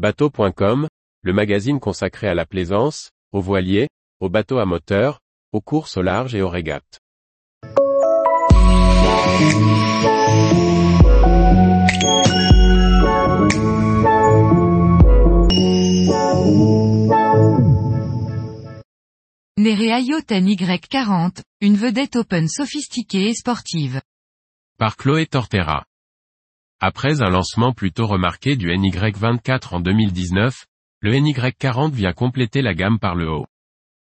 Bateau.com, le magazine consacré à la plaisance, aux voiliers, aux bateaux à moteur, aux courses au large et aux régates. Nerea Yacht NY40, une vedette open sophistiquée et sportive. Par Chloé Tortera. Après un lancement plutôt remarqué du NY24 en 2019, le NY40 vient compléter la gamme par le haut.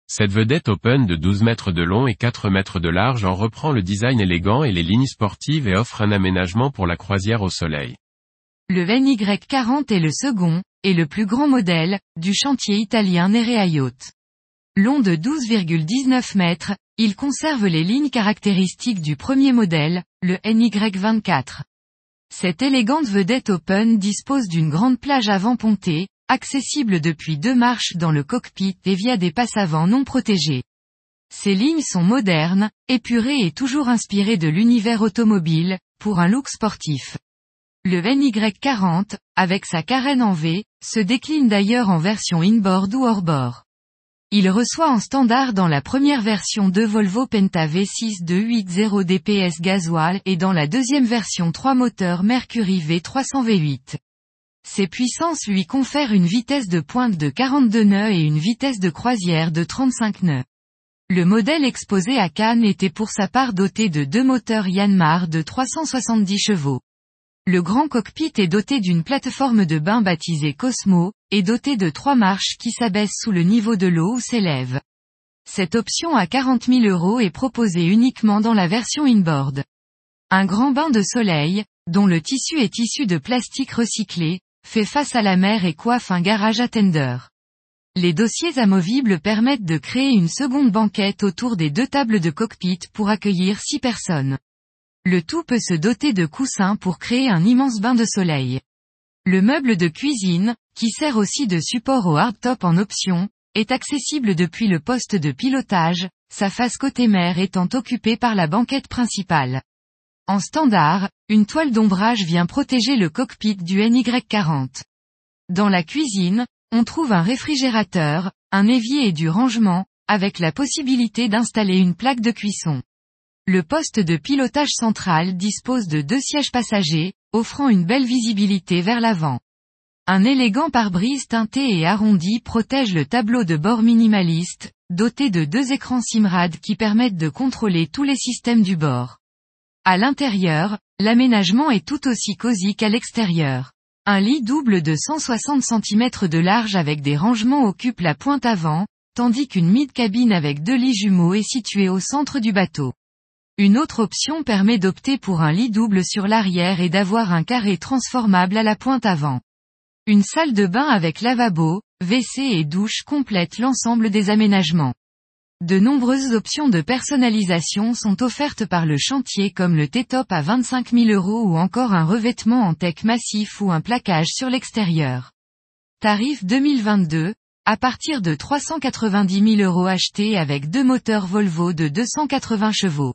Cette vedette open de 12 mètres de long et 4 mètres de large en reprend le design élégant et les lignes sportives et offre un aménagement pour la croisière au soleil. Le NY40 est le second, et le plus grand modèle, du chantier italien Nerea Yacht. Long de 12,19 mètres, il conserve les lignes caractéristiques du premier modèle, le NY24. Cette élégante vedette open dispose d'une grande plage avant pontée, accessible depuis deux marches dans le cockpit et via des passes avant non protégées. Ces lignes sont modernes, épurées et toujours inspirées de l'univers automobile, pour un look sportif. Le NY40, avec sa carène en V, se décline d'ailleurs en version inboard ou hors-bord. Il reçoit en standard dans la première version de Volvo Penta V6 280 DPS gasoil et dans la deuxième version 3 moteurs Mercury V300 V8. Ces puissances lui confèrent une vitesse de pointe de 42 nœuds et une vitesse de croisière de 35 nœuds. Le modèle exposé à Cannes était pour sa part doté de deux moteurs Yanmar de 370 chevaux. Le grand cockpit est doté d'une plateforme de bain baptisée Cosmo, et doté de trois marches qui s'abaissent sous le niveau de l'eau ou s'élèvent. Cette option à 40 000 euros est proposée uniquement dans la version inboard. Un grand bain de soleil, dont le tissu est issu de plastique recyclé, fait face à la mer et coiffe un garage attender. Les dossiers amovibles permettent de créer une seconde banquette autour des deux tables de cockpit pour accueillir six personnes. Le tout peut se doter de coussins pour créer un immense bain de soleil. Le meuble de cuisine, qui sert aussi de support au hardtop en option, est accessible depuis le poste de pilotage, sa face côté mer étant occupée par la banquette principale. En standard, une toile d'ombrage vient protéger le cockpit du NY40. Dans la cuisine, on trouve un réfrigérateur, un évier et du rangement, avec la possibilité d'installer une plaque de cuisson. Le poste de pilotage central dispose de deux sièges passagers, offrant une belle visibilité vers l'avant. Un élégant pare-brise teinté et arrondi protège le tableau de bord minimaliste, doté de deux écrans Simrad qui permettent de contrôler tous les systèmes du bord. À l'intérieur, l'aménagement est tout aussi cosy qu'à l'extérieur. Un lit double de 160 cm de large avec des rangements occupe la pointe avant, tandis qu'une mid-cabine avec deux lits jumeaux est située au centre du bateau. Une autre option permet d'opter pour un lit double sur l'arrière et d'avoir un carré transformable à la pointe avant. Une salle de bain avec lavabo, WC et douche complète l'ensemble des aménagements. De nombreuses options de personnalisation sont offertes par le chantier comme le T-top à 25 000 euros ou encore un revêtement en tech massif ou un plaquage sur l'extérieur. Tarif 2022, à partir de 390 000 euros achetés avec deux moteurs Volvo de 280 chevaux.